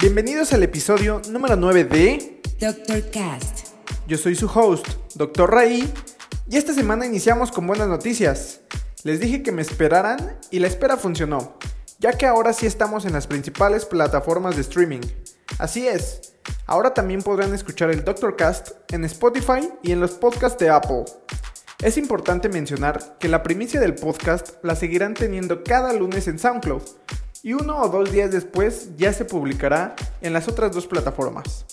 Bienvenidos al episodio número 9 de Dr. Cast. Yo soy su host, Dr. Ray, y esta semana iniciamos con buenas noticias. Les dije que me esperaran y la espera funcionó, ya que ahora sí estamos en las principales plataformas de streaming. Así es, ahora también podrán escuchar el Dr. Cast en Spotify y en los podcasts de Apple. Es importante mencionar que la primicia del podcast la seguirán teniendo cada lunes en SoundCloud y uno o dos días después ya se publicará en las otras dos plataformas.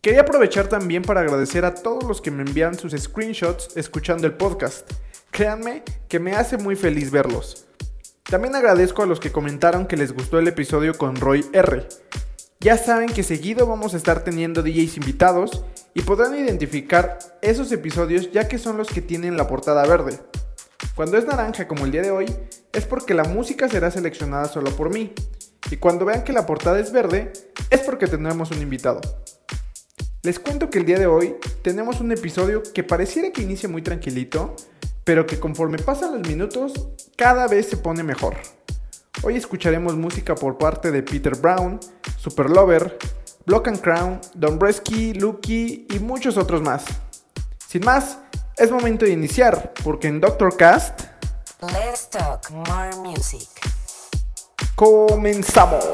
Quería aprovechar también para agradecer a todos los que me envían sus screenshots escuchando el podcast. Créanme que me hace muy feliz verlos. También agradezco a los que comentaron que les gustó el episodio con Roy R. Ya saben que seguido vamos a estar teniendo DJs invitados y podrán identificar esos episodios ya que son los que tienen la portada verde. Cuando es naranja como el día de hoy es porque la música será seleccionada solo por mí. Y cuando vean que la portada es verde es porque tendremos un invitado. Les cuento que el día de hoy tenemos un episodio que pareciera que inicia muy tranquilito, pero que conforme pasan los minutos cada vez se pone mejor. Hoy escucharemos música por parte de Peter Brown, Super Lover, Block and Crown, Don Bresky, Lucky y muchos otros más. Sin más, es momento de iniciar, porque en Doctor Cast Let's talk more music. comenzamos.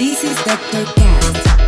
This is Dr. Cat.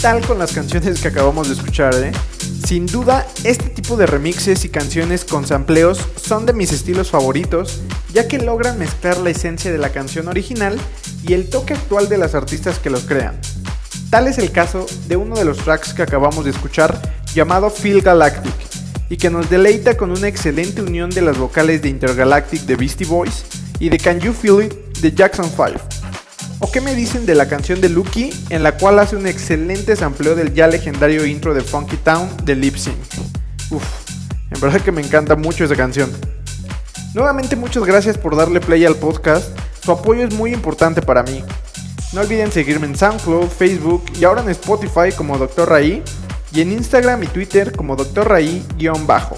Tal con las canciones que acabamos de escuchar, eh? Sin duda, este tipo de remixes y canciones con sampleos son de mis estilos favoritos, ya que logran mezclar la esencia de la canción original y el toque actual de las artistas que los crean. Tal es el caso de uno de los tracks que acabamos de escuchar, llamado Feel Galactic, y que nos deleita con una excelente unión de las vocales de Intergalactic de Beastie Boys y de Can You Feel It de Jackson 5. ¿O qué me dicen de la canción de Lucky, en la cual hace un excelente sampleo del ya legendario intro de Funky Town de Lip Sync? Uf, en verdad que me encanta mucho esa canción. Nuevamente muchas gracias por darle play al podcast, su apoyo es muy importante para mí. No olviden seguirme en SoundCloud, Facebook y ahora en Spotify como Dr. Raí y en Instagram y Twitter como Dr. Raí-bajo.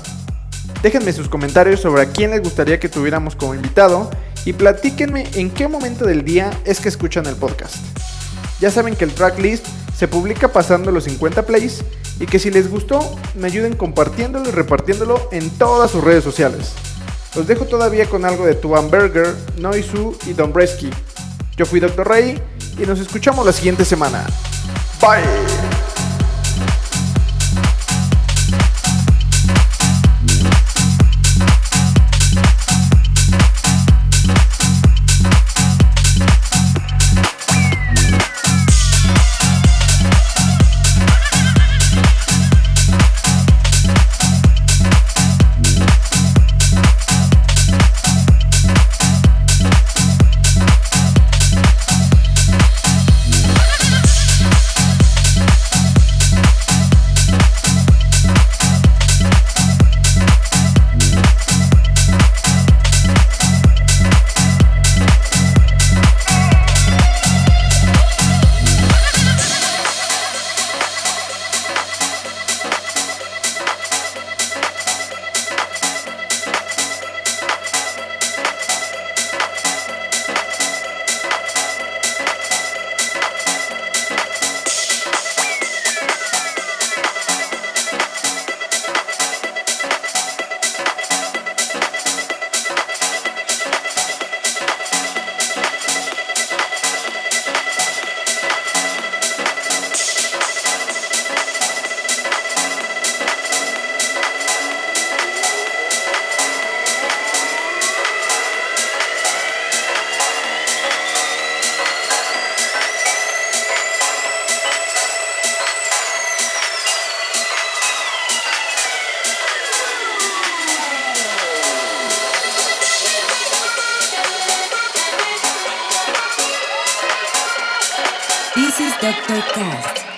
Déjenme sus comentarios sobre a quién les gustaría que tuviéramos como invitado y platíquenme en qué momento del día es que escuchan el podcast. Ya saben que el tracklist se publica pasando los 50 plays y que si les gustó me ayuden compartiéndolo y repartiéndolo en todas sus redes sociales. Los dejo todavía con algo de Tuan Berger, Noisu y Don Bresky. Yo fui Dr. Rey y nos escuchamos la siguiente semana. Bye. This is Dr. Cast.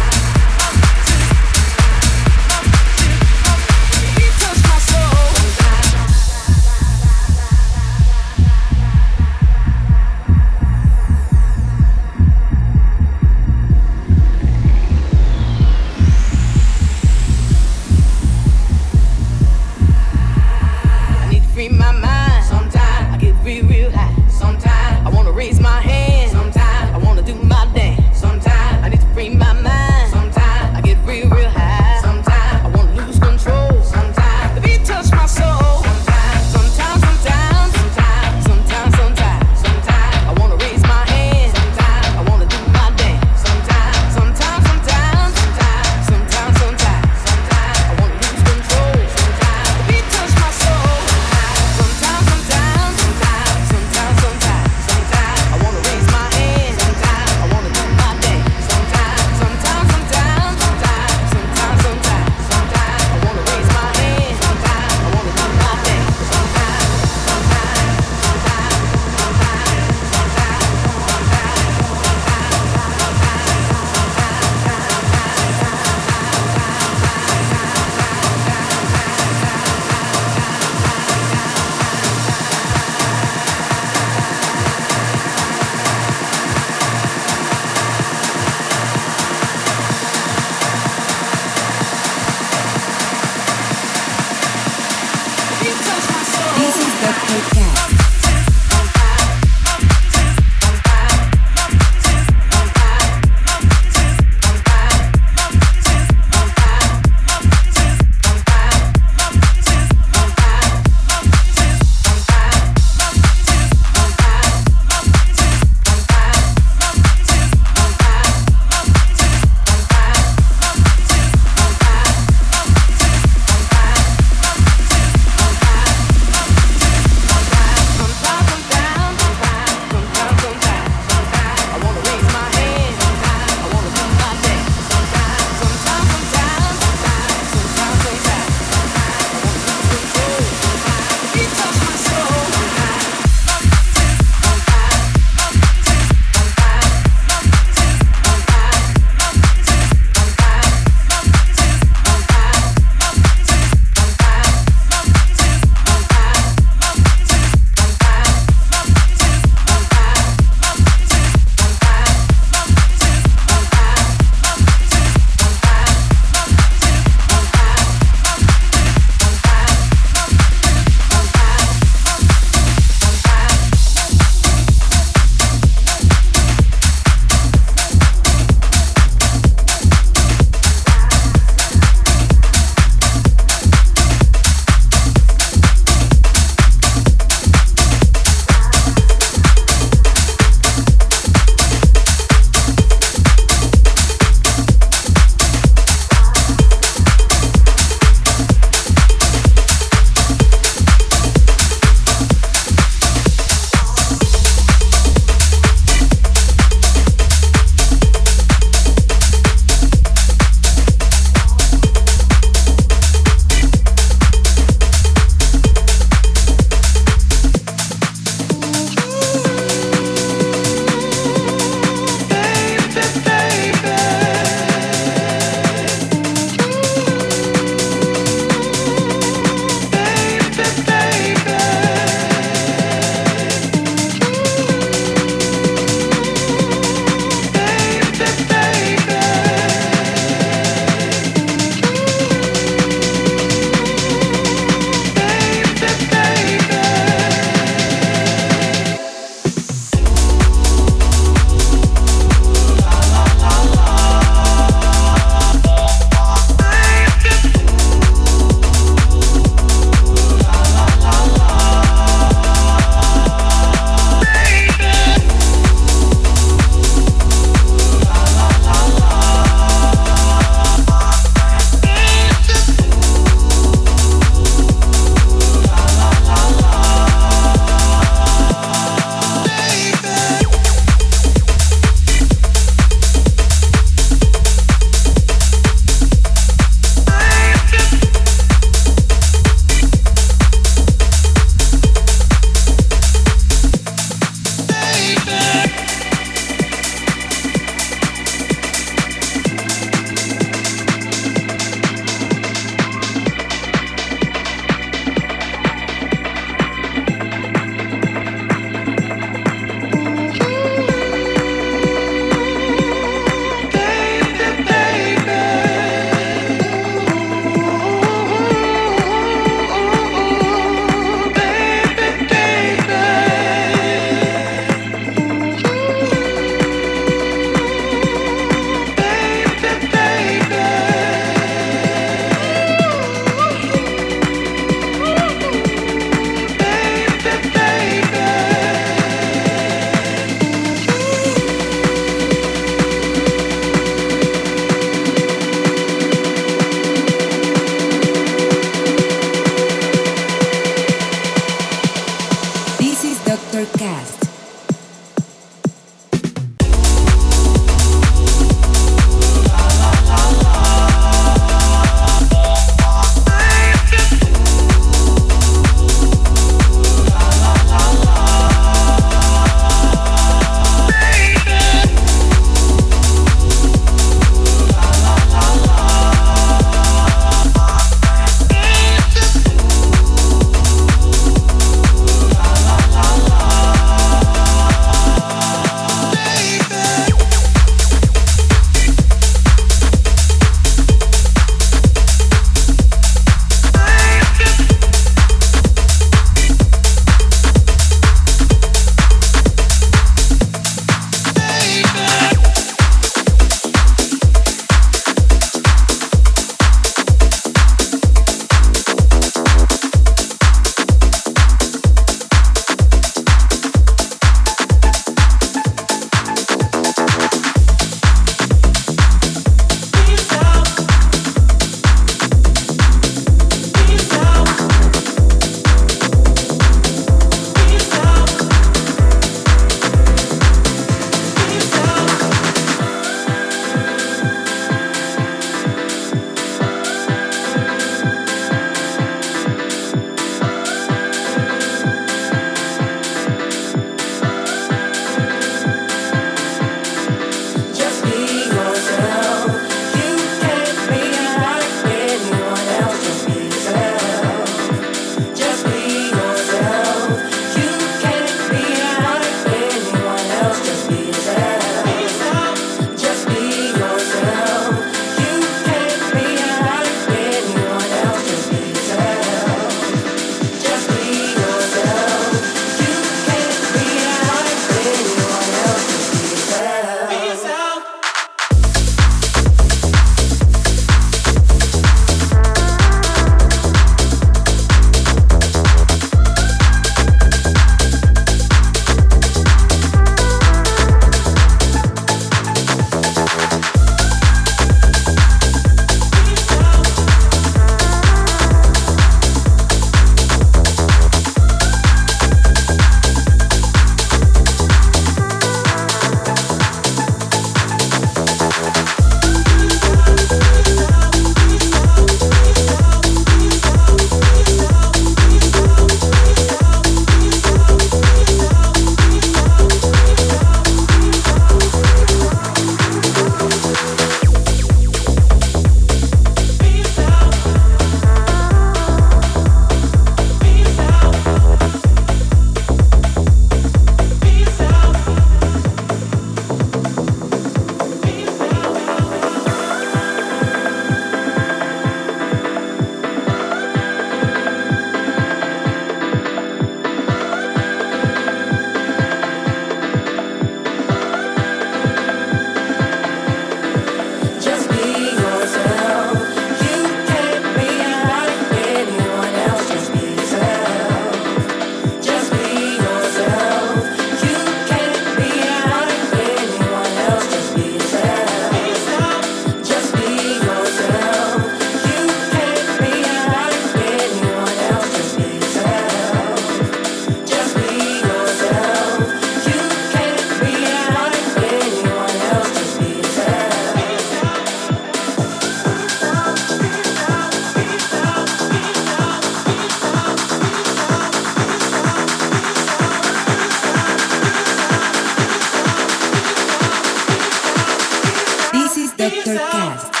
Dr. Cast.